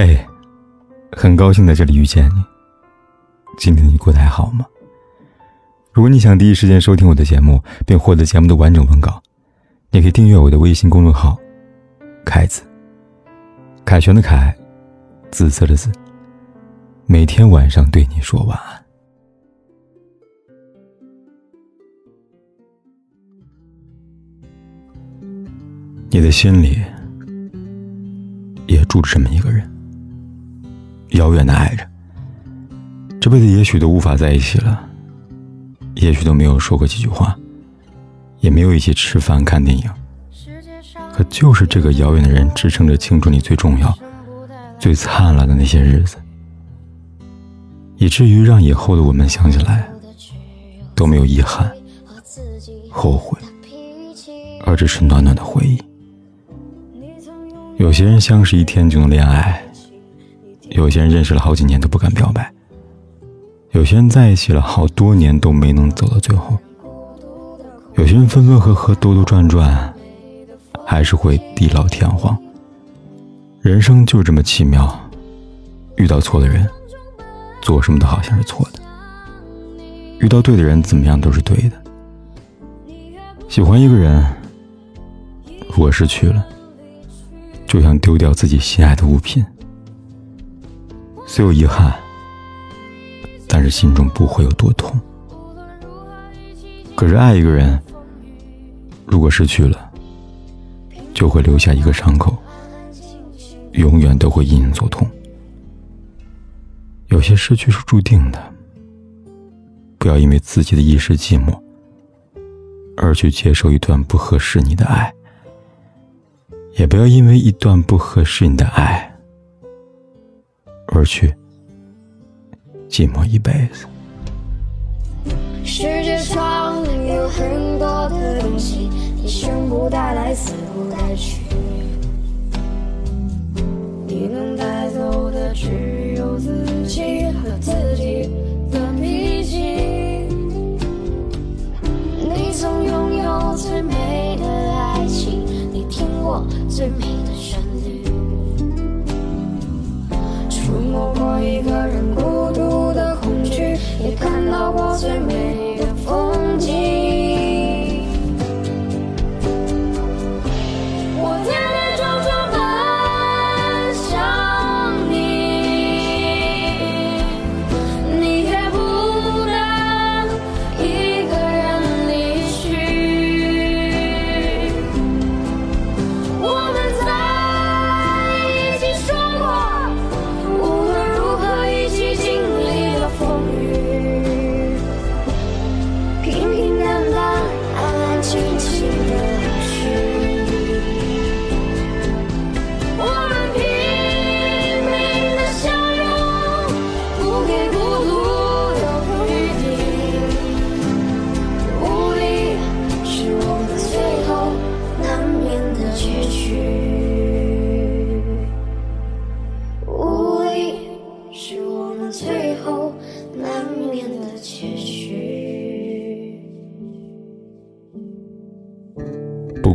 嘿，很高兴在这里遇见你。今天你过得还好吗？如果你想第一时间收听我的节目，并获得节目的完整文稿，你可以订阅我的微信公众号“凯子”。凯旋的凯，紫色的紫。每天晚上对你说晚安。你的心里也住着这么一个人。遥远的爱着，这辈子也许都无法在一起了，也许都没有说过几句话，也没有一起吃饭看电影，可就是这个遥远的人支撑着青春里最重要、最灿烂的那些日子，以至于让以后的我们想起来都没有遗憾、后悔，而只是暖暖的回忆。有些人相识一天就能恋爱。有些人认识了好几年都不敢表白，有些人在一起了好多年都没能走到最后，有些人分分合合兜兜转转，还是会地老天荒。人生就这么奇妙，遇到错的人，做什么都好像是错的；遇到对的人，怎么样都是对的。喜欢一个人，如果失去了，就像丢掉自己心爱的物品。虽有遗憾，但是心中不会有多痛。可是爱一个人，如果失去了，就会留下一个伤口，永远都会隐隐作痛。有些失去是注定的，不要因为自己的一时寂寞，而去接受一段不合适你的爱，也不要因为一段不合适你的爱。而去，寂寞一辈子。世界上有很多的东西，你生不带来，死不带去。你能带走的只有自己和自己的秘境。你曾拥有最美的爱情，你听过最美。过